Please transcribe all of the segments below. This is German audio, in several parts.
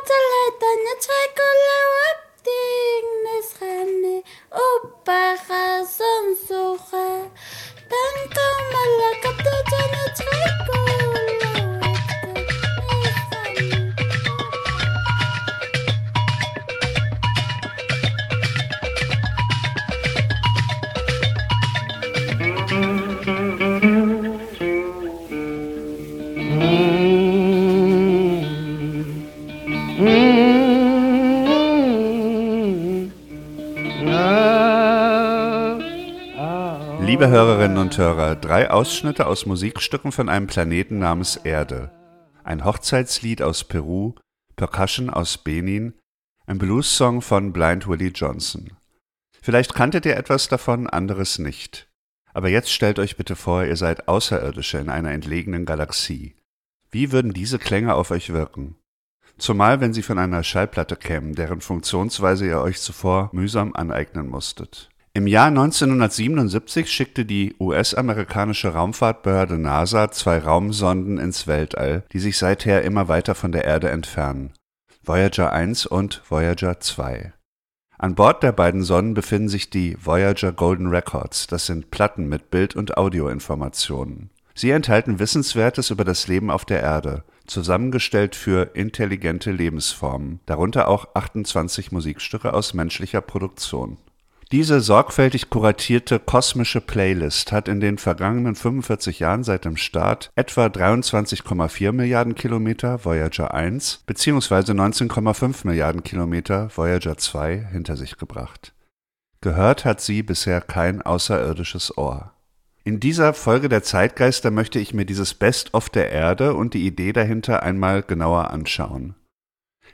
Telah tanya, drei Ausschnitte aus Musikstücken von einem Planeten namens Erde. Ein Hochzeitslied aus Peru, Percussion aus Benin, ein Blues-Song von Blind Willie Johnson. Vielleicht kanntet ihr etwas davon, anderes nicht. Aber jetzt stellt euch bitte vor, ihr seid Außerirdische in einer entlegenen Galaxie. Wie würden diese Klänge auf euch wirken? Zumal wenn sie von einer Schallplatte kämen, deren Funktionsweise ihr euch zuvor mühsam aneignen musstet. Im Jahr 1977 schickte die US-amerikanische Raumfahrtbehörde NASA zwei Raumsonden ins Weltall, die sich seither immer weiter von der Erde entfernen. Voyager 1 und Voyager 2. An Bord der beiden Sonnen befinden sich die Voyager Golden Records, das sind Platten mit Bild- und Audioinformationen. Sie enthalten Wissenswertes über das Leben auf der Erde, zusammengestellt für intelligente Lebensformen, darunter auch 28 Musikstücke aus menschlicher Produktion. Diese sorgfältig kuratierte kosmische Playlist hat in den vergangenen 45 Jahren seit dem Start etwa 23,4 Milliarden Kilometer Voyager 1 bzw. 19,5 Milliarden Kilometer Voyager 2 hinter sich gebracht. Gehört hat sie bisher kein außerirdisches Ohr. In dieser Folge der Zeitgeister möchte ich mir dieses Best-of der Erde und die Idee dahinter einmal genauer anschauen.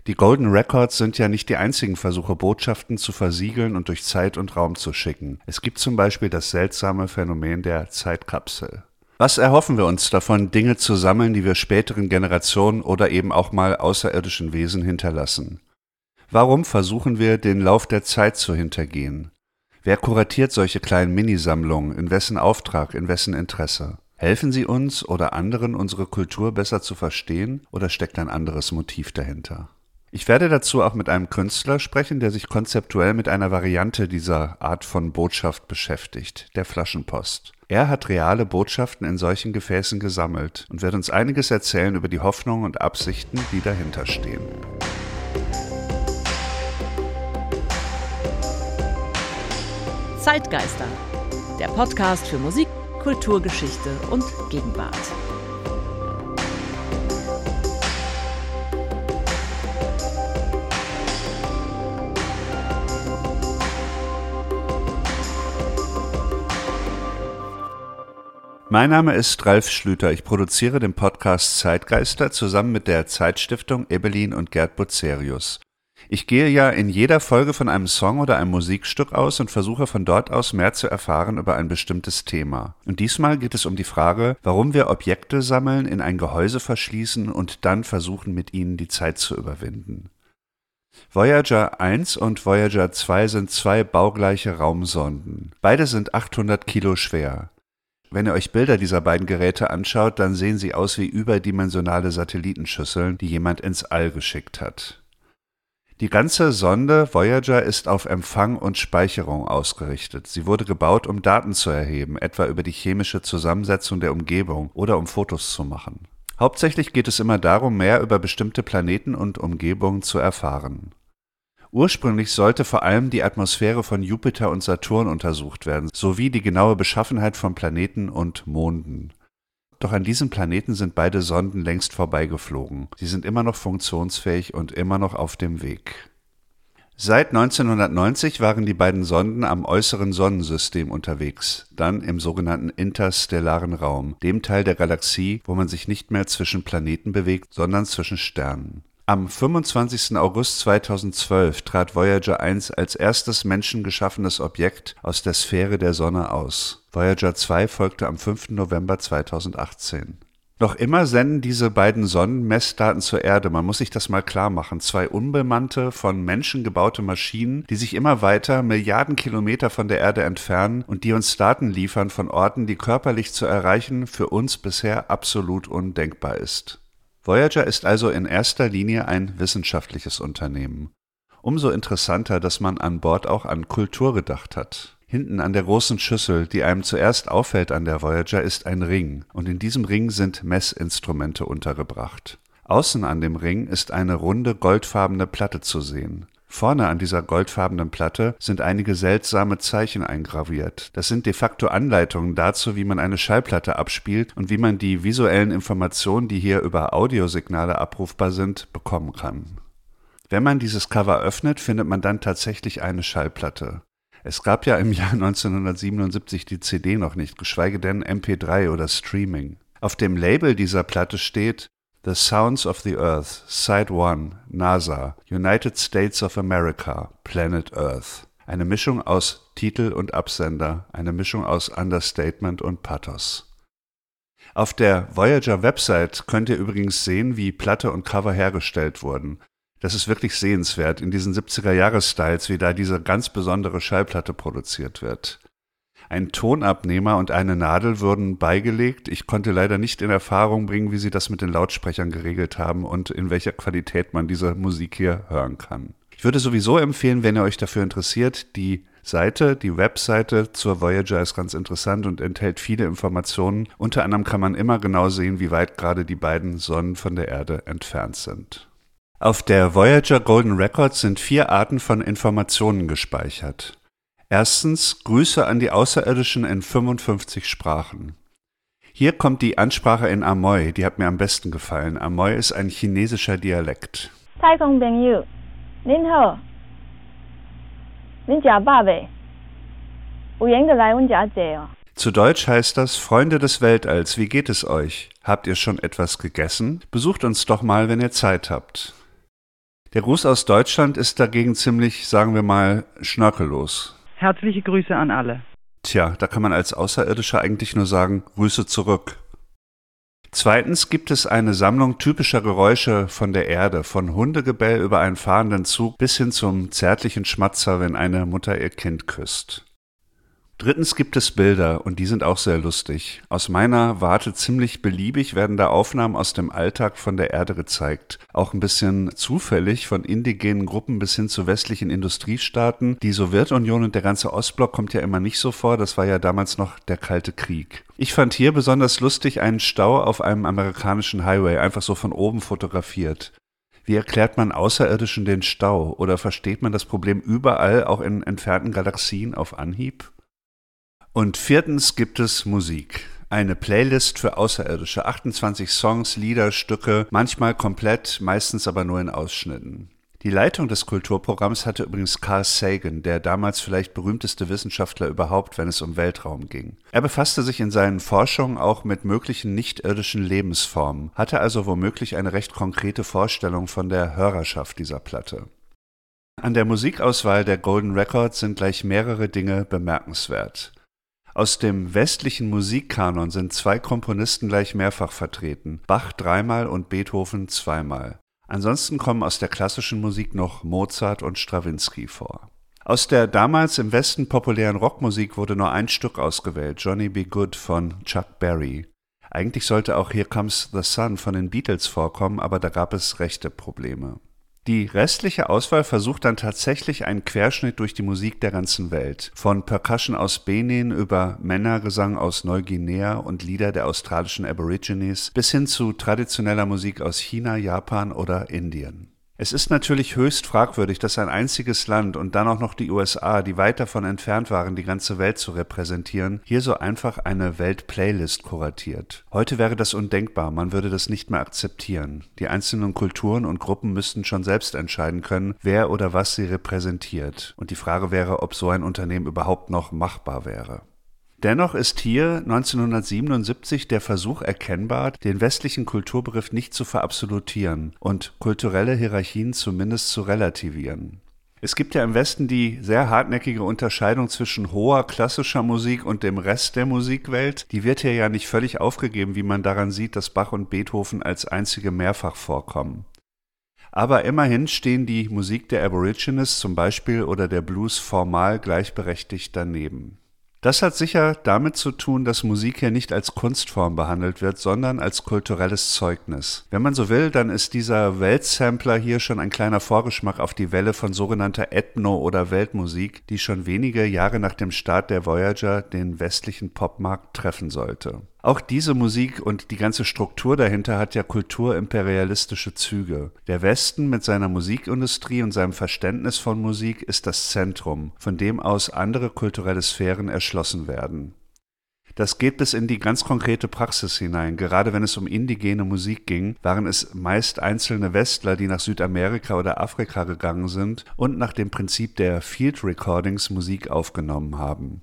Die Golden Records sind ja nicht die einzigen Versuche, Botschaften zu versiegeln und durch Zeit und Raum zu schicken. Es gibt zum Beispiel das seltsame Phänomen der Zeitkapsel. Was erhoffen wir uns davon, Dinge zu sammeln, die wir späteren Generationen oder eben auch mal außerirdischen Wesen hinterlassen? Warum versuchen wir, den Lauf der Zeit zu hintergehen? Wer kuratiert solche kleinen Minisammlungen? In wessen Auftrag? In wessen Interesse? Helfen sie uns oder anderen, unsere Kultur besser zu verstehen oder steckt ein anderes Motiv dahinter? Ich werde dazu auch mit einem Künstler sprechen, der sich konzeptuell mit einer Variante dieser Art von Botschaft beschäftigt, der Flaschenpost. Er hat reale Botschaften in solchen Gefäßen gesammelt und wird uns einiges erzählen über die Hoffnungen und Absichten, die dahinter stehen. Zeitgeister, der Podcast für Musik, Kulturgeschichte und Gegenwart. Mein Name ist Ralf Schlüter. Ich produziere den Podcast Zeitgeister zusammen mit der Zeitstiftung Ebelin und Gerd Bucerius. Ich gehe ja in jeder Folge von einem Song oder einem Musikstück aus und versuche von dort aus mehr zu erfahren über ein bestimmtes Thema. Und diesmal geht es um die Frage, warum wir Objekte sammeln, in ein Gehäuse verschließen und dann versuchen, mit ihnen die Zeit zu überwinden. Voyager 1 und Voyager 2 sind zwei baugleiche Raumsonden. Beide sind 800 Kilo schwer. Wenn ihr euch Bilder dieser beiden Geräte anschaut, dann sehen sie aus wie überdimensionale Satellitenschüsseln, die jemand ins All geschickt hat. Die ganze Sonde Voyager ist auf Empfang und Speicherung ausgerichtet. Sie wurde gebaut, um Daten zu erheben, etwa über die chemische Zusammensetzung der Umgebung oder um Fotos zu machen. Hauptsächlich geht es immer darum, mehr über bestimmte Planeten und Umgebungen zu erfahren. Ursprünglich sollte vor allem die Atmosphäre von Jupiter und Saturn untersucht werden, sowie die genaue Beschaffenheit von Planeten und Monden. Doch an diesen Planeten sind beide Sonden längst vorbeigeflogen. Sie sind immer noch funktionsfähig und immer noch auf dem Weg. Seit 1990 waren die beiden Sonden am äußeren Sonnensystem unterwegs, dann im sogenannten interstellaren Raum, dem Teil der Galaxie, wo man sich nicht mehr zwischen Planeten bewegt, sondern zwischen Sternen. Am 25. August 2012 trat Voyager 1 als erstes menschengeschaffenes Objekt aus der Sphäre der Sonne aus. Voyager 2 folgte am 5. November 2018. Noch immer senden diese beiden Sonnen Messdaten zur Erde. Man muss sich das mal klar machen. Zwei unbemannte, von Menschen gebaute Maschinen, die sich immer weiter Milliarden Kilometer von der Erde entfernen und die uns Daten liefern von Orten, die körperlich zu erreichen für uns bisher absolut undenkbar ist. Voyager ist also in erster Linie ein wissenschaftliches Unternehmen. Umso interessanter, dass man an Bord auch an Kultur gedacht hat. Hinten an der großen Schüssel, die einem zuerst auffällt an der Voyager, ist ein Ring, und in diesem Ring sind Messinstrumente untergebracht. Außen an dem Ring ist eine runde goldfarbene Platte zu sehen. Vorne an dieser goldfarbenen Platte sind einige seltsame Zeichen eingraviert. Das sind de facto Anleitungen dazu, wie man eine Schallplatte abspielt und wie man die visuellen Informationen, die hier über Audiosignale abrufbar sind, bekommen kann. Wenn man dieses Cover öffnet, findet man dann tatsächlich eine Schallplatte. Es gab ja im Jahr 1977 die CD noch nicht, geschweige denn MP3 oder Streaming. Auf dem Label dieser Platte steht The Sounds of the Earth, Side 1, NASA, United States of America, Planet Earth. Eine Mischung aus Titel und Absender, eine Mischung aus Understatement und Pathos. Auf der Voyager Website könnt ihr übrigens sehen, wie Platte und Cover hergestellt wurden. Das ist wirklich sehenswert in diesen 70er-Jahres-Styles, wie da diese ganz besondere Schallplatte produziert wird. Ein Tonabnehmer und eine Nadel wurden beigelegt. Ich konnte leider nicht in Erfahrung bringen, wie sie das mit den Lautsprechern geregelt haben und in welcher Qualität man diese Musik hier hören kann. Ich würde sowieso empfehlen, wenn ihr euch dafür interessiert, die Seite, die Webseite zur Voyager ist ganz interessant und enthält viele Informationen. Unter anderem kann man immer genau sehen, wie weit gerade die beiden Sonnen von der Erde entfernt sind. Auf der Voyager Golden Records sind vier Arten von Informationen gespeichert. Erstens Grüße an die Außerirdischen in 55 Sprachen. Hier kommt die Ansprache in Amoy, die hat mir am besten gefallen. Amoy ist ein chinesischer Dialekt. Zu Deutsch heißt das Freunde des Weltalls, wie geht es euch? Habt ihr schon etwas gegessen? Besucht uns doch mal, wenn ihr Zeit habt. Der Gruß aus Deutschland ist dagegen ziemlich, sagen wir mal, schnörkellos. Herzliche Grüße an alle. Tja, da kann man als Außerirdischer eigentlich nur sagen, Grüße zurück. Zweitens gibt es eine Sammlung typischer Geräusche von der Erde, von Hundegebell über einen fahrenden Zug bis hin zum zärtlichen Schmatzer, wenn eine Mutter ihr Kind küsst. Drittens gibt es Bilder und die sind auch sehr lustig. Aus meiner Warte ziemlich beliebig werden da Aufnahmen aus dem Alltag von der Erde gezeigt. Auch ein bisschen zufällig von indigenen Gruppen bis hin zu westlichen Industriestaaten. Die Sowjetunion und der ganze Ostblock kommt ja immer nicht so vor. Das war ja damals noch der Kalte Krieg. Ich fand hier besonders lustig einen Stau auf einem amerikanischen Highway, einfach so von oben fotografiert. Wie erklärt man Außerirdischen den Stau? Oder versteht man das Problem überall, auch in entfernten Galaxien, auf Anhieb? Und viertens gibt es Musik. Eine Playlist für Außerirdische. 28 Songs, Lieder, Stücke, manchmal komplett, meistens aber nur in Ausschnitten. Die Leitung des Kulturprogramms hatte übrigens Carl Sagan, der damals vielleicht berühmteste Wissenschaftler überhaupt, wenn es um Weltraum ging. Er befasste sich in seinen Forschungen auch mit möglichen nichtirdischen Lebensformen, hatte also womöglich eine recht konkrete Vorstellung von der Hörerschaft dieser Platte. An der Musikauswahl der Golden Records sind gleich mehrere Dinge bemerkenswert. Aus dem westlichen Musikkanon sind zwei Komponisten gleich mehrfach vertreten, Bach dreimal und Beethoven zweimal. Ansonsten kommen aus der klassischen Musik noch Mozart und Strawinski vor. Aus der damals im Westen populären Rockmusik wurde nur ein Stück ausgewählt, Johnny Be Good von Chuck Berry. Eigentlich sollte auch Here Comes the Sun von den Beatles vorkommen, aber da gab es rechte Probleme. Die restliche Auswahl versucht dann tatsächlich einen Querschnitt durch die Musik der ganzen Welt. Von Percussion aus Benin über Männergesang aus Neuguinea und Lieder der australischen Aborigines bis hin zu traditioneller Musik aus China, Japan oder Indien. Es ist natürlich höchst fragwürdig, dass ein einziges Land und dann auch noch die USA, die weit davon entfernt waren, die ganze Welt zu repräsentieren, hier so einfach eine Weltplaylist kuratiert. Heute wäre das undenkbar, man würde das nicht mehr akzeptieren. Die einzelnen Kulturen und Gruppen müssten schon selbst entscheiden können, wer oder was sie repräsentiert. Und die Frage wäre, ob so ein Unternehmen überhaupt noch machbar wäre. Dennoch ist hier 1977 der Versuch erkennbar, den westlichen Kulturbegriff nicht zu verabsolutieren und kulturelle Hierarchien zumindest zu relativieren. Es gibt ja im Westen die sehr hartnäckige Unterscheidung zwischen hoher klassischer Musik und dem Rest der Musikwelt. Die wird hier ja nicht völlig aufgegeben, wie man daran sieht, dass Bach und Beethoven als einzige mehrfach vorkommen. Aber immerhin stehen die Musik der Aborigines zum Beispiel oder der Blues formal gleichberechtigt daneben. Das hat sicher damit zu tun, dass Musik hier nicht als Kunstform behandelt wird, sondern als kulturelles Zeugnis. Wenn man so will, dann ist dieser Weltsampler hier schon ein kleiner Vorgeschmack auf die Welle von sogenannter Ethno- oder Weltmusik, die schon wenige Jahre nach dem Start der Voyager den westlichen Popmarkt treffen sollte. Auch diese Musik und die ganze Struktur dahinter hat ja kulturimperialistische Züge. Der Westen mit seiner Musikindustrie und seinem Verständnis von Musik ist das Zentrum, von dem aus andere kulturelle Sphären erschlossen werden. Das geht bis in die ganz konkrete Praxis hinein. Gerade wenn es um indigene Musik ging, waren es meist einzelne Westler, die nach Südamerika oder Afrika gegangen sind und nach dem Prinzip der Field Recordings Musik aufgenommen haben.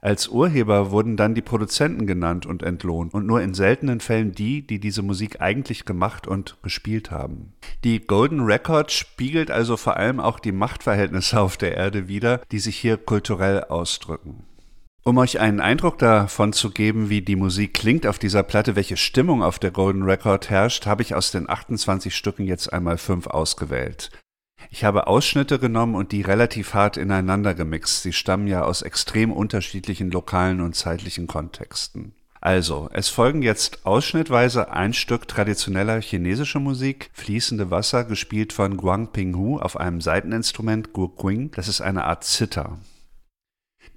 Als Urheber wurden dann die Produzenten genannt und entlohnt und nur in seltenen Fällen die, die diese Musik eigentlich gemacht und gespielt haben. Die Golden Record spiegelt also vor allem auch die Machtverhältnisse auf der Erde wider, die sich hier kulturell ausdrücken. Um euch einen Eindruck davon zu geben, wie die Musik klingt auf dieser Platte, welche Stimmung auf der Golden Record herrscht, habe ich aus den 28 Stücken jetzt einmal fünf ausgewählt. Ich habe Ausschnitte genommen und die relativ hart ineinander gemixt. Sie stammen ja aus extrem unterschiedlichen lokalen und zeitlichen Kontexten. Also, es folgen jetzt ausschnittweise ein Stück traditioneller chinesischer Musik, Fließende Wasser, gespielt von Guang Pinghu auf einem Saiteninstrument Guqing. Das ist eine Art Zither.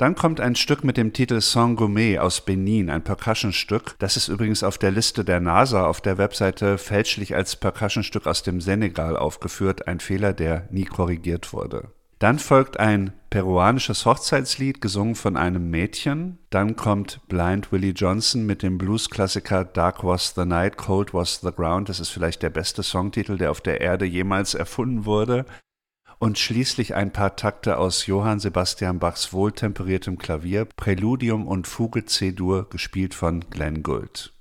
Dann kommt ein Stück mit dem Titel Song Gourmet aus Benin, ein Percussionstück. Das ist übrigens auf der Liste der NASA auf der Webseite fälschlich als Percussionstück aus dem Senegal aufgeführt, ein Fehler, der nie korrigiert wurde. Dann folgt ein peruanisches Hochzeitslied, gesungen von einem Mädchen. Dann kommt Blind Willie Johnson mit dem Blues-Klassiker Dark Was the Night, Cold Was the Ground. Das ist vielleicht der beste Songtitel, der auf der Erde jemals erfunden wurde und schließlich ein paar Takte aus Johann Sebastian Bachs wohltemperiertem Klavier, Präludium und Fuge C-Dur, gespielt von Glenn Gould.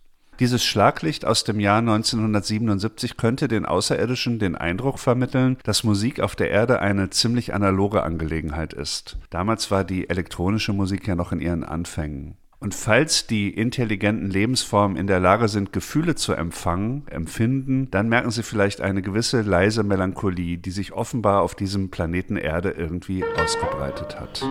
Dieses Schlaglicht aus dem Jahr 1977 könnte den Außerirdischen den Eindruck vermitteln, dass Musik auf der Erde eine ziemlich analoge Angelegenheit ist. Damals war die elektronische Musik ja noch in ihren Anfängen. Und falls die intelligenten Lebensformen in der Lage sind, Gefühle zu empfangen, empfinden, dann merken sie vielleicht eine gewisse leise Melancholie, die sich offenbar auf diesem Planeten Erde irgendwie ausgebreitet hat.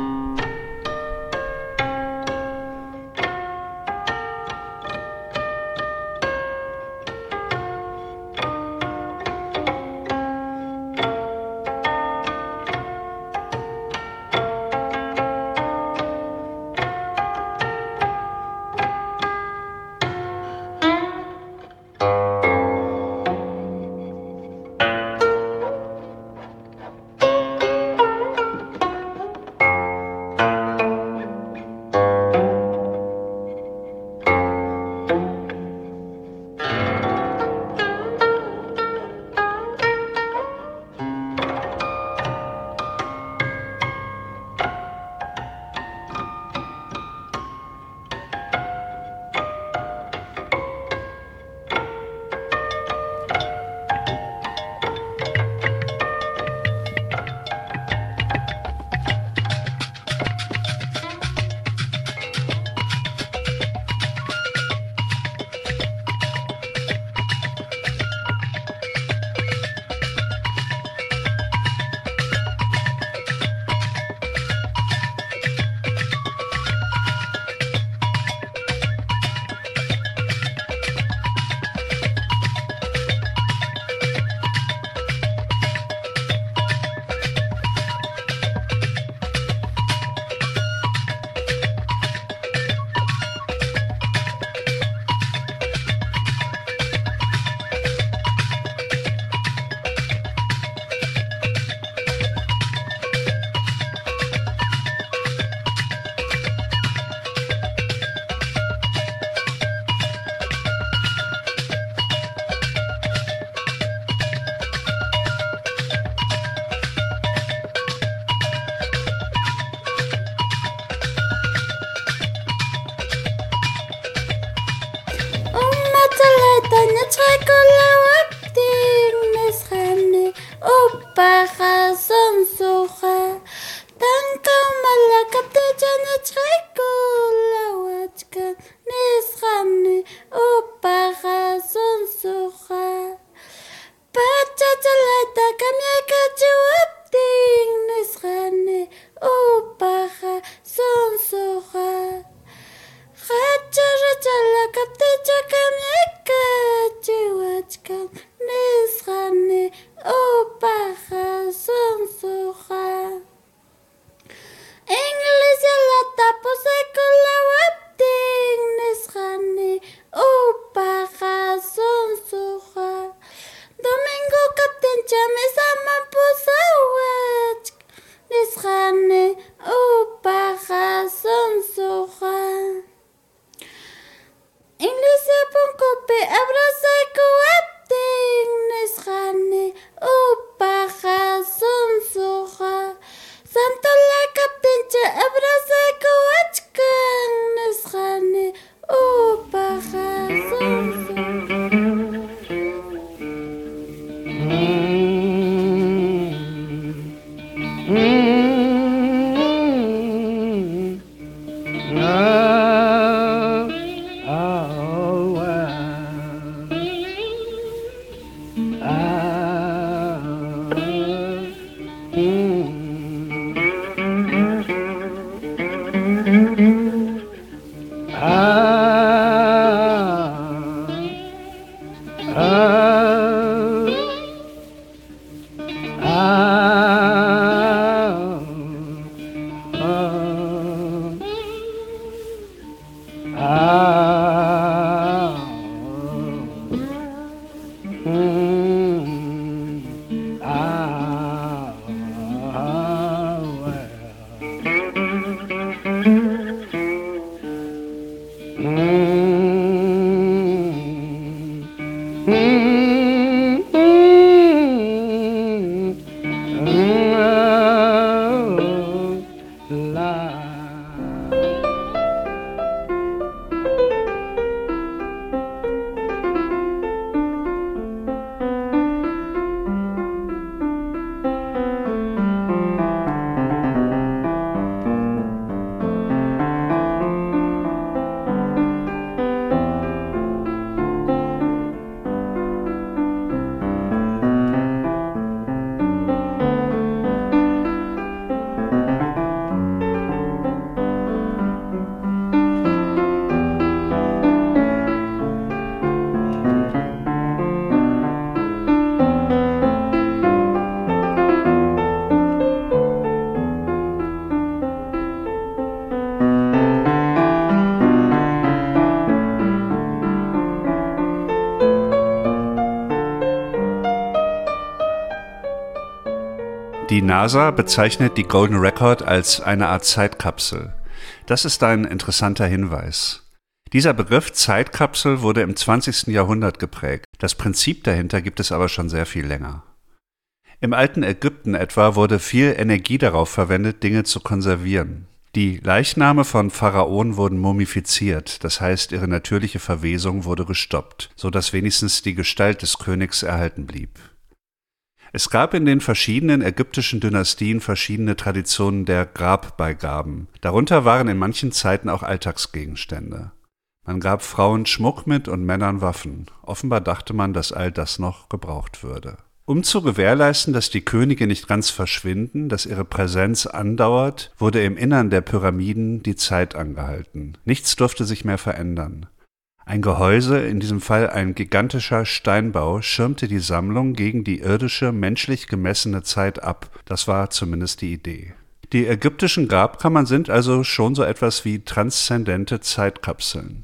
NASA bezeichnet die Golden Record als eine Art Zeitkapsel. Das ist ein interessanter Hinweis. Dieser Begriff Zeitkapsel wurde im 20. Jahrhundert geprägt. Das Prinzip dahinter gibt es aber schon sehr viel länger. Im alten Ägypten etwa wurde viel Energie darauf verwendet, Dinge zu konservieren. Die Leichname von Pharaonen wurden mumifiziert, das heißt ihre natürliche Verwesung wurde gestoppt, so dass wenigstens die Gestalt des Königs erhalten blieb. Es gab in den verschiedenen ägyptischen Dynastien verschiedene Traditionen der Grabbeigaben. Darunter waren in manchen Zeiten auch Alltagsgegenstände. Man gab Frauen Schmuck mit und Männern Waffen. Offenbar dachte man, dass all das noch gebraucht würde. Um zu gewährleisten, dass die Könige nicht ganz verschwinden, dass ihre Präsenz andauert, wurde im Innern der Pyramiden die Zeit angehalten. Nichts durfte sich mehr verändern. Ein Gehäuse, in diesem Fall ein gigantischer Steinbau, schirmte die Sammlung gegen die irdische, menschlich gemessene Zeit ab. Das war zumindest die Idee. Die ägyptischen Grabkammern sind also schon so etwas wie transzendente Zeitkapseln.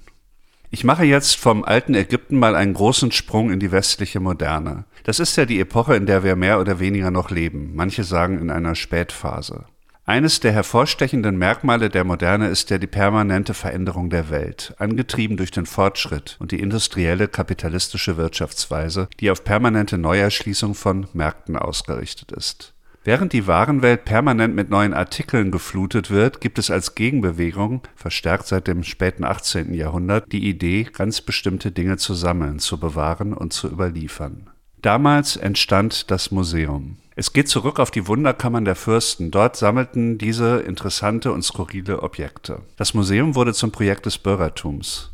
Ich mache jetzt vom alten Ägypten mal einen großen Sprung in die westliche Moderne. Das ist ja die Epoche, in der wir mehr oder weniger noch leben. Manche sagen in einer Spätphase. Eines der hervorstechenden Merkmale der Moderne ist ja die permanente Veränderung der Welt, angetrieben durch den Fortschritt und die industrielle kapitalistische Wirtschaftsweise, die auf permanente Neuerschließung von Märkten ausgerichtet ist. Während die Warenwelt permanent mit neuen Artikeln geflutet wird, gibt es als Gegenbewegung, verstärkt seit dem späten 18. Jahrhundert, die Idee, ganz bestimmte Dinge zu sammeln, zu bewahren und zu überliefern. Damals entstand das Museum. Es geht zurück auf die Wunderkammern der Fürsten. Dort sammelten diese interessante und skurrile Objekte. Das Museum wurde zum Projekt des Bürgertums.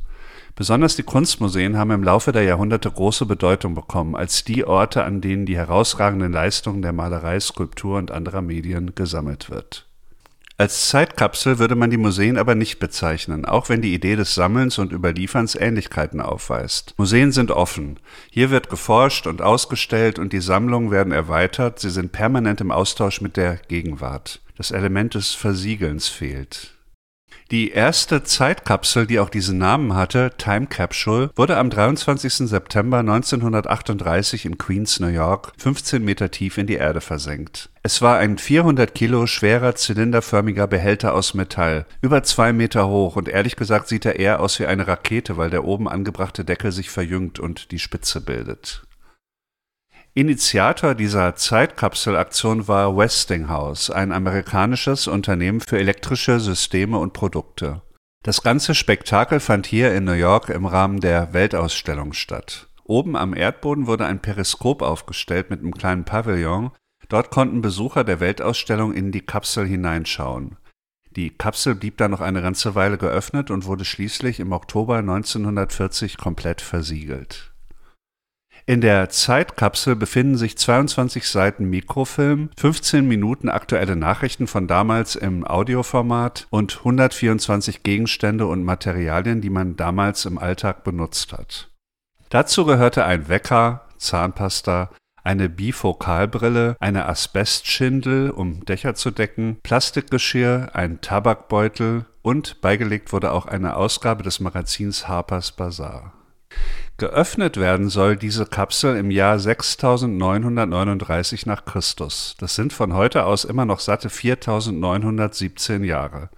Besonders die Kunstmuseen haben im Laufe der Jahrhunderte große Bedeutung bekommen als die Orte, an denen die herausragenden Leistungen der Malerei, Skulptur und anderer Medien gesammelt wird. Als Zeitkapsel würde man die Museen aber nicht bezeichnen, auch wenn die Idee des Sammelns und Überlieferns Ähnlichkeiten aufweist. Museen sind offen. Hier wird geforscht und ausgestellt und die Sammlungen werden erweitert, sie sind permanent im Austausch mit der Gegenwart. Das Element des Versiegelns fehlt. Die erste Zeitkapsel, die auch diesen Namen hatte, Time Capsule, wurde am 23. September 1938 in Queens, New York, 15 Meter tief in die Erde versenkt. Es war ein 400 Kilo schwerer zylinderförmiger Behälter aus Metall, über zwei Meter hoch und ehrlich gesagt sieht er eher aus wie eine Rakete, weil der oben angebrachte Deckel sich verjüngt und die Spitze bildet. Initiator dieser Zeitkapselaktion war Westinghouse, ein amerikanisches Unternehmen für elektrische Systeme und Produkte. Das ganze Spektakel fand hier in New York im Rahmen der Weltausstellung statt. Oben am Erdboden wurde ein Periskop aufgestellt mit einem kleinen Pavillon. Dort konnten Besucher der Weltausstellung in die Kapsel hineinschauen. Die Kapsel blieb dann noch eine ganze Weile geöffnet und wurde schließlich im Oktober 1940 komplett versiegelt. In der Zeitkapsel befinden sich 22 Seiten Mikrofilm, 15 Minuten aktuelle Nachrichten von damals im Audioformat und 124 Gegenstände und Materialien, die man damals im Alltag benutzt hat. Dazu gehörte ein Wecker, Zahnpasta, eine Bifokalbrille, eine Asbestschindel, um Dächer zu decken, Plastikgeschirr, ein Tabakbeutel und beigelegt wurde auch eine Ausgabe des Magazins Harper's Bazaar. Geöffnet werden soll diese Kapsel im Jahr 6939 nach Christus. Das sind von heute aus immer noch satte 4917 Jahre.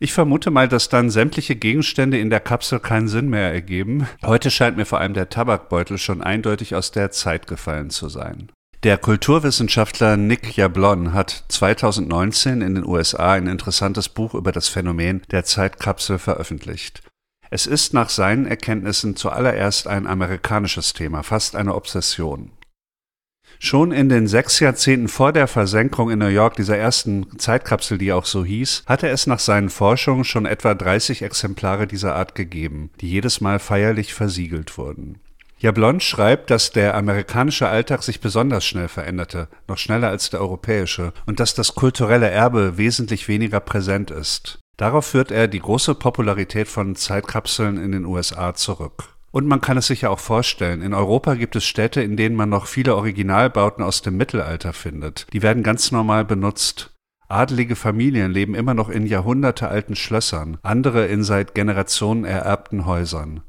Ich vermute mal, dass dann sämtliche Gegenstände in der Kapsel keinen Sinn mehr ergeben. Heute scheint mir vor allem der Tabakbeutel schon eindeutig aus der Zeit gefallen zu sein. Der Kulturwissenschaftler Nick Jablon hat 2019 in den USA ein interessantes Buch über das Phänomen der Zeitkapsel veröffentlicht. Es ist nach seinen Erkenntnissen zuallererst ein amerikanisches Thema, fast eine Obsession. Schon in den sechs Jahrzehnten vor der Versenkung in New York dieser ersten Zeitkapsel, die auch so hieß, hatte es nach seinen Forschungen schon etwa 30 Exemplare dieser Art gegeben, die jedes Mal feierlich versiegelt wurden. Jablon schreibt, dass der amerikanische Alltag sich besonders schnell veränderte, noch schneller als der europäische, und dass das kulturelle Erbe wesentlich weniger präsent ist. Darauf führt er die große Popularität von Zeitkapseln in den USA zurück. Und man kann es sich ja auch vorstellen, in Europa gibt es Städte, in denen man noch viele Originalbauten aus dem Mittelalter findet. Die werden ganz normal benutzt. Adelige Familien leben immer noch in jahrhundertealten Schlössern, andere in seit Generationen ererbten Häusern.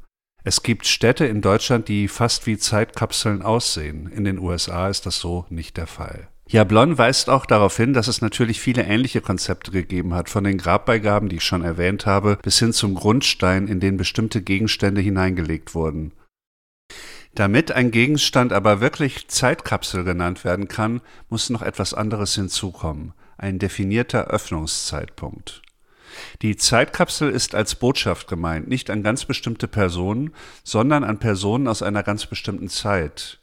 Es gibt Städte in Deutschland, die fast wie Zeitkapseln aussehen. In den USA ist das so nicht der Fall. Jablon weist auch darauf hin, dass es natürlich viele ähnliche Konzepte gegeben hat, von den Grabbeigaben, die ich schon erwähnt habe, bis hin zum Grundstein, in den bestimmte Gegenstände hineingelegt wurden. Damit ein Gegenstand aber wirklich Zeitkapsel genannt werden kann, muss noch etwas anderes hinzukommen, ein definierter Öffnungszeitpunkt. Die Zeitkapsel ist als Botschaft gemeint, nicht an ganz bestimmte Personen, sondern an Personen aus einer ganz bestimmten Zeit.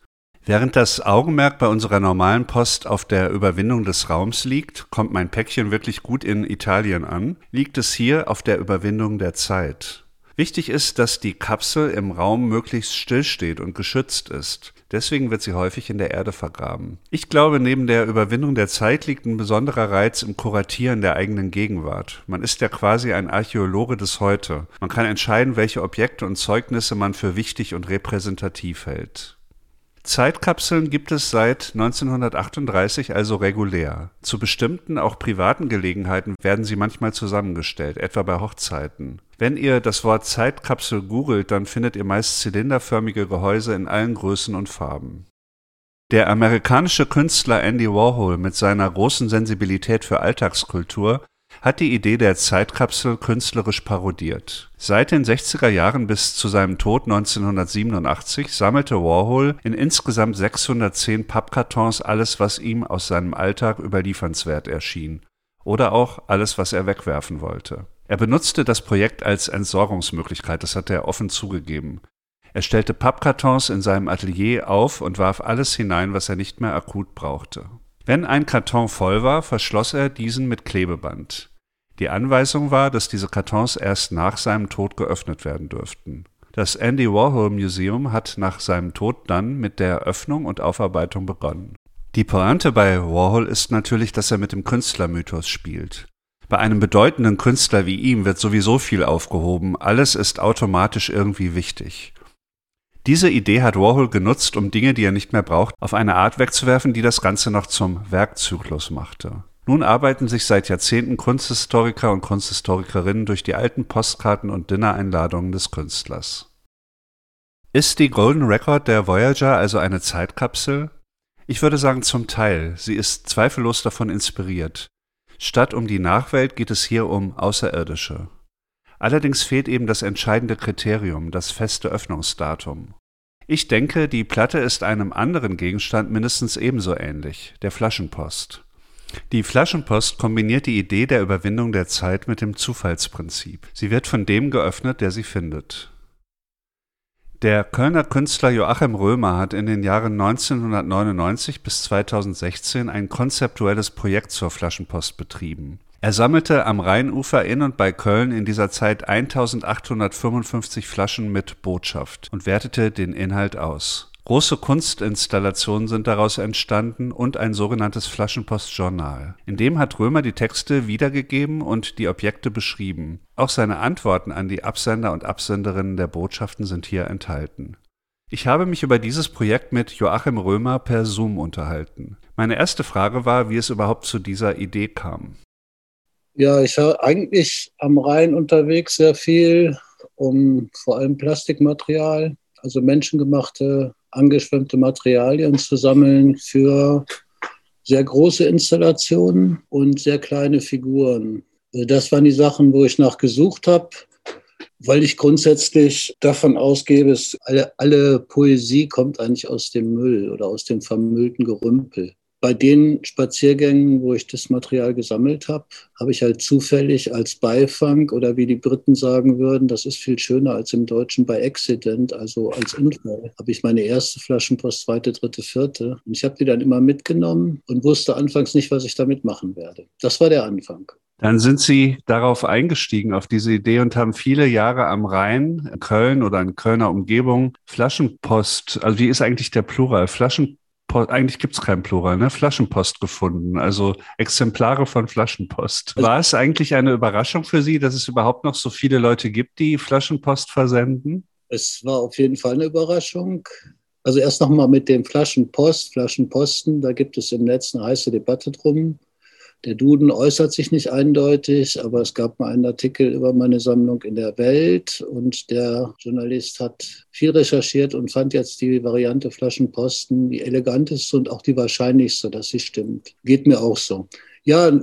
Während das Augenmerk bei unserer normalen Post auf der Überwindung des Raums liegt, kommt mein Päckchen wirklich gut in Italien an, liegt es hier auf der Überwindung der Zeit. Wichtig ist, dass die Kapsel im Raum möglichst stillsteht und geschützt ist. Deswegen wird sie häufig in der Erde vergraben. Ich glaube, neben der Überwindung der Zeit liegt ein besonderer Reiz im Kuratieren der eigenen Gegenwart. Man ist ja quasi ein Archäologe des Heute. Man kann entscheiden, welche Objekte und Zeugnisse man für wichtig und repräsentativ hält. Zeitkapseln gibt es seit 1938 also regulär. Zu bestimmten, auch privaten Gelegenheiten werden sie manchmal zusammengestellt, etwa bei Hochzeiten. Wenn ihr das Wort Zeitkapsel googelt, dann findet ihr meist zylinderförmige Gehäuse in allen Größen und Farben. Der amerikanische Künstler Andy Warhol mit seiner großen Sensibilität für Alltagskultur hat die Idee der Zeitkapsel künstlerisch parodiert. Seit den 60er Jahren bis zu seinem Tod 1987 sammelte Warhol in insgesamt 610 Pappkartons alles, was ihm aus seinem Alltag überliefernswert erschien oder auch alles, was er wegwerfen wollte. Er benutzte das Projekt als Entsorgungsmöglichkeit, das hat er offen zugegeben. Er stellte Pappkartons in seinem Atelier auf und warf alles hinein, was er nicht mehr akut brauchte. Wenn ein Karton voll war, verschloss er diesen mit Klebeband. Die Anweisung war, dass diese Kartons erst nach seinem Tod geöffnet werden dürften. Das Andy Warhol Museum hat nach seinem Tod dann mit der Öffnung und Aufarbeitung begonnen. Die Pointe bei Warhol ist natürlich, dass er mit dem Künstlermythos spielt. Bei einem bedeutenden Künstler wie ihm wird sowieso viel aufgehoben, alles ist automatisch irgendwie wichtig. Diese Idee hat Warhol genutzt, um Dinge, die er nicht mehr braucht, auf eine Art wegzuwerfen, die das Ganze noch zum Werkzyklus machte. Nun arbeiten sich seit Jahrzehnten Kunsthistoriker und Kunsthistorikerinnen durch die alten Postkarten und Dinnereinladungen des Künstlers. Ist die Golden Record der Voyager also eine Zeitkapsel? Ich würde sagen zum Teil. Sie ist zweifellos davon inspiriert. Statt um die Nachwelt geht es hier um Außerirdische. Allerdings fehlt eben das entscheidende Kriterium, das feste Öffnungsdatum. Ich denke, die Platte ist einem anderen Gegenstand mindestens ebenso ähnlich, der Flaschenpost. Die Flaschenpost kombiniert die Idee der Überwindung der Zeit mit dem Zufallsprinzip. Sie wird von dem geöffnet, der sie findet. Der Kölner Künstler Joachim Römer hat in den Jahren 1999 bis 2016 ein konzeptuelles Projekt zur Flaschenpost betrieben. Er sammelte am Rheinufer in und bei Köln in dieser Zeit 1855 Flaschen mit Botschaft und wertete den Inhalt aus. Große Kunstinstallationen sind daraus entstanden und ein sogenanntes Flaschenpostjournal. In dem hat Römer die Texte wiedergegeben und die Objekte beschrieben. Auch seine Antworten an die Absender und Absenderinnen der Botschaften sind hier enthalten. Ich habe mich über dieses Projekt mit Joachim Römer per Zoom unterhalten. Meine erste Frage war, wie es überhaupt zu dieser Idee kam. Ja, ich war eigentlich am Rhein unterwegs sehr viel, um vor allem Plastikmaterial, also menschengemachte, angeschwemmte Materialien zu sammeln für sehr große Installationen und sehr kleine Figuren. Also das waren die Sachen, wo ich nachgesucht habe, weil ich grundsätzlich davon ausgehe, dass alle, alle Poesie kommt eigentlich aus dem Müll oder aus dem vermüllten Gerümpel bei den Spaziergängen, wo ich das Material gesammelt habe, habe ich halt zufällig als Beifang oder wie die Briten sagen würden, das ist viel schöner als im Deutschen bei Accident, also als Unfall, habe ich meine erste Flaschenpost, zweite, dritte, vierte. Und ich habe die dann immer mitgenommen und wusste anfangs nicht, was ich damit machen werde. Das war der Anfang. Dann sind Sie darauf eingestiegen, auf diese Idee und haben viele Jahre am Rhein, Köln oder in Kölner Umgebung Flaschenpost, also wie ist eigentlich der Plural? Flaschenpost eigentlich gibt es keinen Plural, ne? Flaschenpost gefunden, also Exemplare von Flaschenpost. Also War es eigentlich eine Überraschung für Sie, dass es überhaupt noch so viele Leute gibt, die Flaschenpost versenden? Es war auf jeden Fall eine Überraschung. Also erst nochmal mit dem Flaschenpost, Flaschenposten, da gibt es im Netz eine heiße Debatte drum. Der Duden äußert sich nicht eindeutig, aber es gab mal einen Artikel über meine Sammlung in der Welt und der Journalist hat viel recherchiert und fand jetzt die Variante Flaschenposten die eleganteste und auch die wahrscheinlichste, dass sie stimmt. Geht mir auch so. Ja,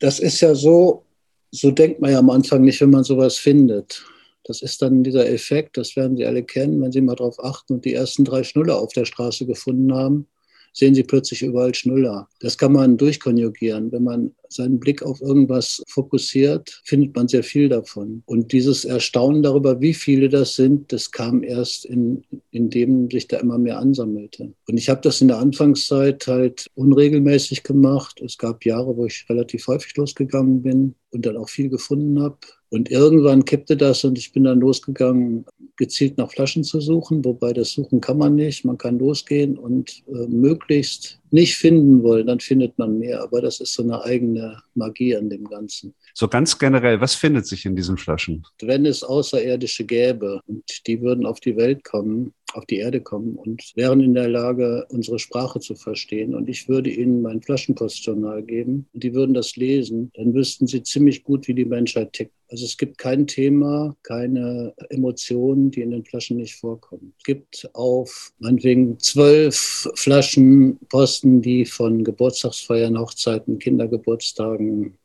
das ist ja so, so denkt man ja am Anfang nicht, wenn man sowas findet. Das ist dann dieser Effekt, das werden Sie alle kennen, wenn Sie mal darauf achten und die ersten drei Schnuller auf der Straße gefunden haben sehen Sie plötzlich überall Schnuller. Das kann man durchkonjugieren. Wenn man seinen Blick auf irgendwas fokussiert, findet man sehr viel davon. Und dieses Erstaunen darüber, wie viele das sind, das kam erst, in, indem sich da immer mehr ansammelte. Und ich habe das in der Anfangszeit halt unregelmäßig gemacht. Es gab Jahre, wo ich relativ häufig losgegangen bin und dann auch viel gefunden habe. Und irgendwann kippte das und ich bin dann losgegangen, gezielt nach Flaschen zu suchen, wobei das Suchen kann man nicht. Man kann losgehen und äh, möglichst nicht finden wollen, dann findet man mehr. Aber das ist so eine eigene Magie an dem Ganzen. So ganz generell, was findet sich in diesen Flaschen? Wenn es Außerirdische gäbe und die würden auf die Welt kommen, auf die Erde kommen und wären in der Lage, unsere Sprache zu verstehen und ich würde ihnen mein Flaschenpostjournal geben und die würden das lesen, dann wüssten sie ziemlich gut, wie die Menschheit tickt. Also es gibt kein Thema, keine Emotionen, die in den Flaschen nicht vorkommen. Es gibt auf meinetwegen zwölf Flaschen Posten, die von Geburtstagsfeiern, Hochzeiten, Kindergeburtstagen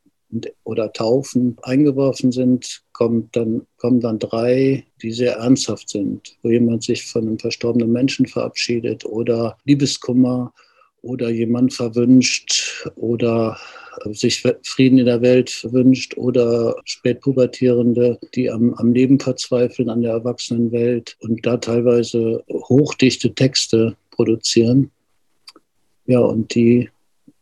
oder Taufen eingeworfen sind, kommt dann, kommen dann drei, die sehr ernsthaft sind, wo jemand sich von einem verstorbenen Menschen verabschiedet oder Liebeskummer oder jemand verwünscht oder sich Frieden in der Welt wünscht oder Spätpubertierende, die am, am Leben verzweifeln, an der Erwachsenenwelt und da teilweise hochdichte Texte produzieren. Ja, und die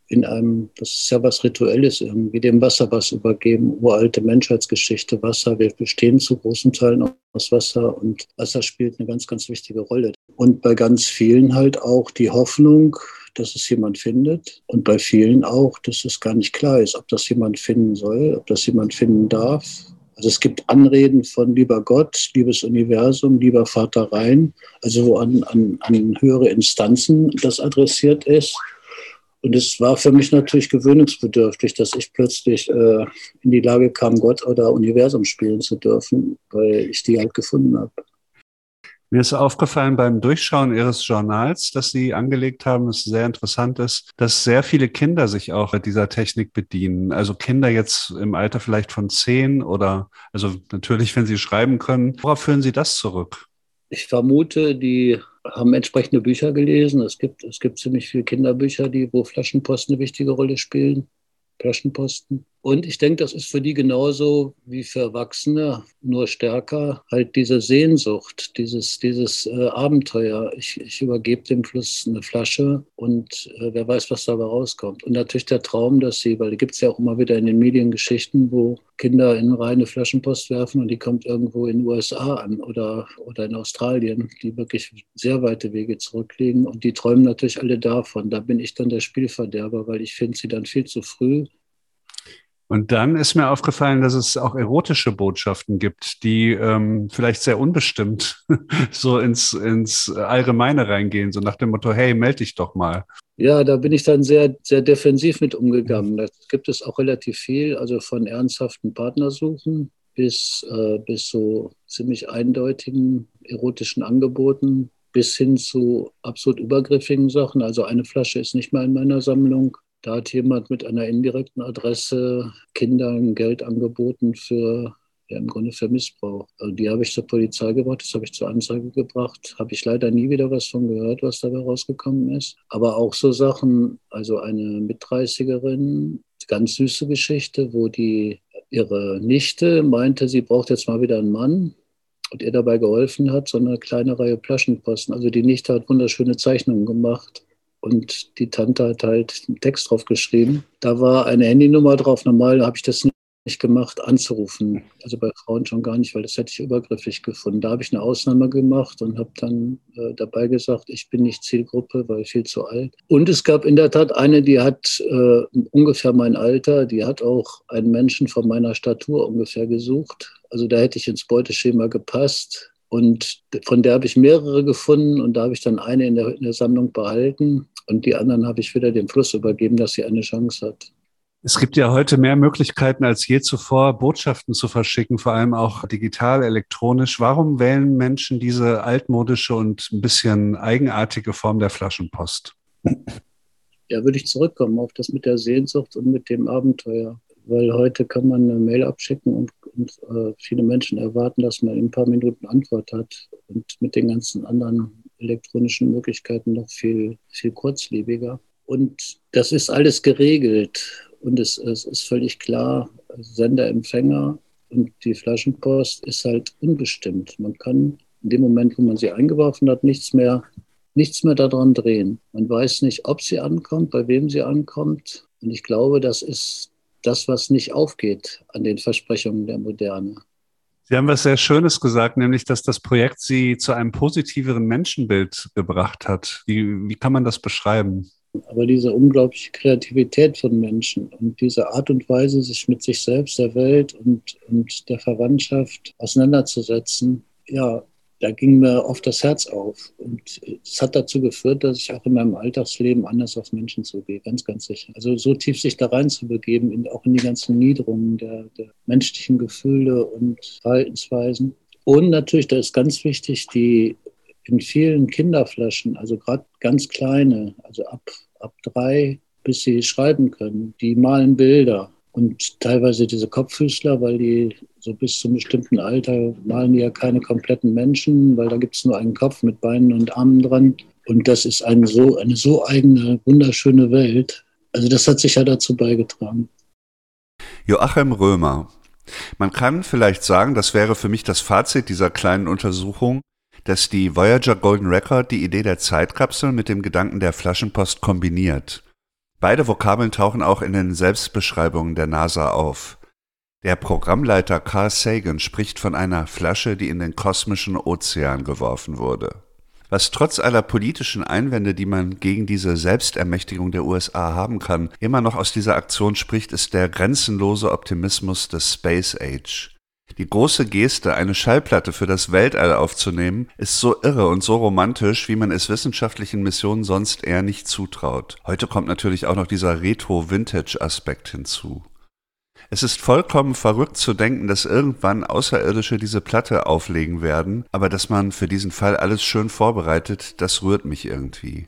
in einem, das ist ja was Rituelles irgendwie, dem Wasser was übergeben, uralte Menschheitsgeschichte, Wasser. Wir bestehen zu großen Teilen aus Wasser und Wasser spielt eine ganz, ganz wichtige Rolle. Und bei ganz vielen halt auch die Hoffnung, dass es jemand findet und bei vielen auch, dass es gar nicht klar ist, ob das jemand finden soll, ob das jemand finden darf. Also es gibt Anreden von lieber Gott, liebes Universum, lieber Vater rein, also wo an, an, an höhere Instanzen das adressiert ist. Und es war für mich natürlich gewöhnungsbedürftig, dass ich plötzlich äh, in die Lage kam, Gott oder Universum spielen zu dürfen, weil ich die halt gefunden habe. Mir ist aufgefallen beim Durchschauen Ihres Journals, das Sie angelegt haben, das sehr interessant ist, dass sehr viele Kinder sich auch dieser Technik bedienen. Also Kinder jetzt im Alter vielleicht von zehn oder, also natürlich, wenn sie schreiben können. Worauf führen Sie das zurück? Ich vermute, die haben entsprechende Bücher gelesen. Es gibt, es gibt ziemlich viele Kinderbücher, die, wo Flaschenpost eine wichtige Rolle spielen. Flaschenposten. Und ich denke, das ist für die genauso wie für Erwachsene, nur stärker, halt diese Sehnsucht, dieses, dieses äh, Abenteuer. Ich, ich übergebe dem Fluss eine Flasche und äh, wer weiß, was dabei rauskommt. Und natürlich der Traum, dass sie, weil die gibt es ja auch immer wieder in den Mediengeschichten, wo Kinder in reine Flaschenpost werfen und die kommt irgendwo in den USA an oder, oder in Australien, die wirklich sehr weite Wege zurücklegen. Und die träumen natürlich alle davon. Da bin ich dann der Spielverderber, weil ich finde sie dann viel zu früh und dann ist mir aufgefallen, dass es auch erotische Botschaften gibt, die ähm, vielleicht sehr unbestimmt so ins, ins Allgemeine reingehen, so nach dem Motto, hey, melde dich doch mal. Ja, da bin ich dann sehr, sehr defensiv mit umgegangen. Da gibt es auch relativ viel, also von ernsthaften Partnersuchen bis, äh, bis so ziemlich eindeutigen erotischen Angeboten bis hin zu absolut übergriffigen Sachen. Also eine Flasche ist nicht mehr in meiner Sammlung. Da hat jemand mit einer indirekten Adresse Kindern Geld angeboten für ja, im Grunde für Missbrauch. Also die habe ich zur Polizei gebracht, das habe ich zur Anzeige gebracht. Habe ich leider nie wieder was von gehört, was dabei rausgekommen ist. Aber auch so Sachen, also eine Mitdreißigerin, ganz süße Geschichte, wo die ihre Nichte meinte, sie braucht jetzt mal wieder einen Mann und ihr dabei geholfen hat, so eine kleine Reihe Flaschenposten. Also die Nichte hat wunderschöne Zeichnungen gemacht und die Tante hat halt einen Text drauf geschrieben. Da war eine Handynummer drauf. Normal habe ich das nicht gemacht, anzurufen. Also bei Frauen schon gar nicht, weil das hätte ich übergriffig gefunden. Da habe ich eine Ausnahme gemacht und habe dann äh, dabei gesagt, ich bin nicht Zielgruppe, weil viel zu alt. Und es gab in der Tat eine, die hat äh, ungefähr mein Alter, die hat auch einen Menschen von meiner Statur ungefähr gesucht. Also da hätte ich ins Beuteschema gepasst. Und von der habe ich mehrere gefunden und da habe ich dann eine in der, in der Sammlung behalten und die anderen habe ich wieder dem Fluss übergeben, dass sie eine Chance hat. Es gibt ja heute mehr Möglichkeiten als je zuvor, Botschaften zu verschicken, vor allem auch digital, elektronisch. Warum wählen Menschen diese altmodische und ein bisschen eigenartige Form der Flaschenpost? Ja, würde ich zurückkommen auf das mit der Sehnsucht und mit dem Abenteuer. Weil heute kann man eine Mail abschicken und, und äh, viele Menschen erwarten, dass man in ein paar Minuten Antwort hat. Und mit den ganzen anderen elektronischen Möglichkeiten noch viel, viel kurzlebiger. Und das ist alles geregelt. Und es, es ist völlig klar, Sender, Empfänger und die Flaschenpost ist halt unbestimmt. Man kann in dem Moment, wo man sie eingeworfen hat, nichts mehr, nichts mehr daran drehen. Man weiß nicht, ob sie ankommt, bei wem sie ankommt. Und ich glaube, das ist das, was nicht aufgeht an den Versprechungen der Moderne. Sie haben was sehr Schönes gesagt, nämlich, dass das Projekt Sie zu einem positiveren Menschenbild gebracht hat. Wie, wie kann man das beschreiben? Aber diese unglaubliche Kreativität von Menschen und diese Art und Weise, sich mit sich selbst, der Welt und, und der Verwandtschaft auseinanderzusetzen, ja, da ging mir oft das Herz auf. Und es hat dazu geführt, dass ich auch in meinem Alltagsleben anders auf Menschen zugehe, ganz, ganz sicher. Also so tief sich da rein zu begeben, in, auch in die ganzen Niederungen der, der menschlichen Gefühle und Verhaltensweisen. Und natürlich, da ist ganz wichtig, die in vielen Kinderflaschen, also gerade ganz kleine, also ab, ab drei, bis sie schreiben können, die malen Bilder. Und teilweise diese Kopffüßler, weil die so bis zum bestimmten Alter malen die ja keine kompletten Menschen, weil da gibt es nur einen Kopf mit Beinen und Armen dran. Und das ist eine so, eine so eigene, wunderschöne Welt. Also das hat sich ja dazu beigetragen. Joachim Römer. Man kann vielleicht sagen, das wäre für mich das Fazit dieser kleinen Untersuchung, dass die Voyager Golden Record die Idee der Zeitkapsel mit dem Gedanken der Flaschenpost kombiniert. Beide Vokabeln tauchen auch in den Selbstbeschreibungen der NASA auf. Der Programmleiter Carl Sagan spricht von einer Flasche, die in den kosmischen Ozean geworfen wurde. Was trotz aller politischen Einwände, die man gegen diese Selbstermächtigung der USA haben kann, immer noch aus dieser Aktion spricht, ist der grenzenlose Optimismus des Space Age. Die große Geste, eine Schallplatte für das Weltall aufzunehmen, ist so irre und so romantisch, wie man es wissenschaftlichen Missionen sonst eher nicht zutraut. Heute kommt natürlich auch noch dieser Retro-Vintage-Aspekt hinzu. Es ist vollkommen verrückt zu denken, dass irgendwann Außerirdische diese Platte auflegen werden, aber dass man für diesen Fall alles schön vorbereitet, das rührt mich irgendwie.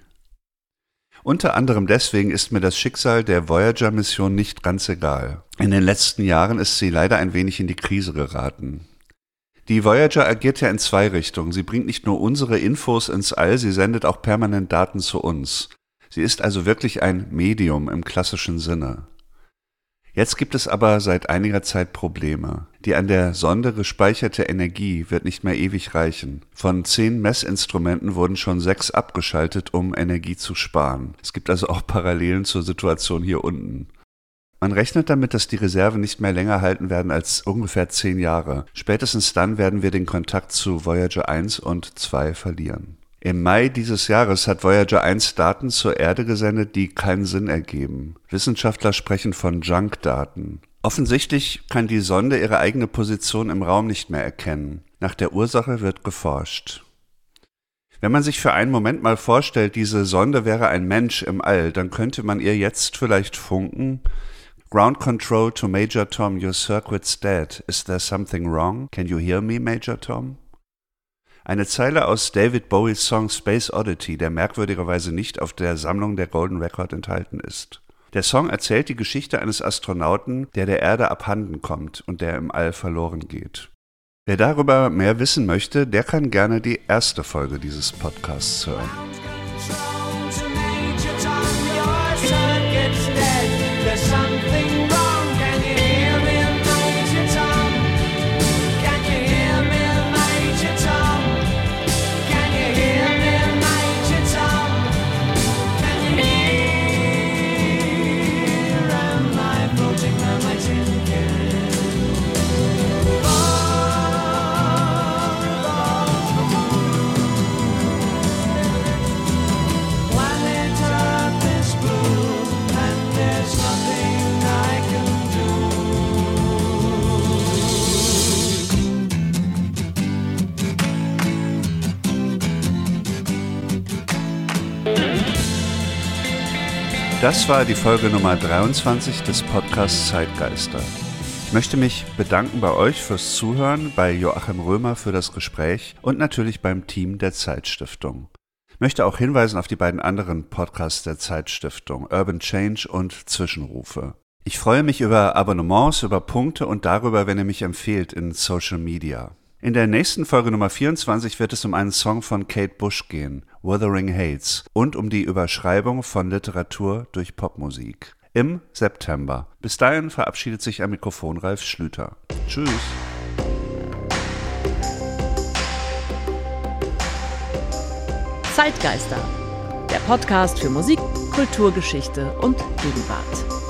Unter anderem deswegen ist mir das Schicksal der Voyager-Mission nicht ganz egal. In den letzten Jahren ist sie leider ein wenig in die Krise geraten. Die Voyager agiert ja in zwei Richtungen. Sie bringt nicht nur unsere Infos ins All, sie sendet auch permanent Daten zu uns. Sie ist also wirklich ein Medium im klassischen Sinne. Jetzt gibt es aber seit einiger Zeit Probleme. Die an der Sonde gespeicherte Energie wird nicht mehr ewig reichen. Von zehn Messinstrumenten wurden schon sechs abgeschaltet, um Energie zu sparen. Es gibt also auch Parallelen zur Situation hier unten. Man rechnet damit, dass die Reserven nicht mehr länger halten werden als ungefähr zehn Jahre. Spätestens dann werden wir den Kontakt zu Voyager 1 und 2 verlieren. Im Mai dieses Jahres hat Voyager 1 Daten zur Erde gesendet, die keinen Sinn ergeben. Wissenschaftler sprechen von Junk-Daten. Offensichtlich kann die Sonde ihre eigene Position im Raum nicht mehr erkennen. Nach der Ursache wird geforscht. Wenn man sich für einen Moment mal vorstellt, diese Sonde wäre ein Mensch im All, dann könnte man ihr jetzt vielleicht funken. Ground Control to Major Tom, your circuit's dead. Is there something wrong? Can you hear me, Major Tom? Eine Zeile aus David Bowies Song Space Oddity, der merkwürdigerweise nicht auf der Sammlung der Golden Record enthalten ist. Der Song erzählt die Geschichte eines Astronauten, der der Erde abhanden kommt und der im All verloren geht. Wer darüber mehr wissen möchte, der kann gerne die erste Folge dieses Podcasts hören. Das war die Folge Nummer 23 des Podcasts Zeitgeister. Ich möchte mich bedanken bei euch fürs Zuhören, bei Joachim Römer für das Gespräch und natürlich beim Team der Zeitstiftung. Ich möchte auch hinweisen auf die beiden anderen Podcasts der Zeitstiftung, Urban Change und Zwischenrufe. Ich freue mich über Abonnements, über Punkte und darüber, wenn ihr mich empfehlt in Social Media. In der nächsten Folge Nummer 24 wird es um einen Song von Kate Bush gehen, Wuthering Hates, und um die Überschreibung von Literatur durch Popmusik. Im September. Bis dahin verabschiedet sich am Mikrofon Ralf Schlüter. Tschüss. Zeitgeister, der Podcast für Musik, Kulturgeschichte und Gegenwart.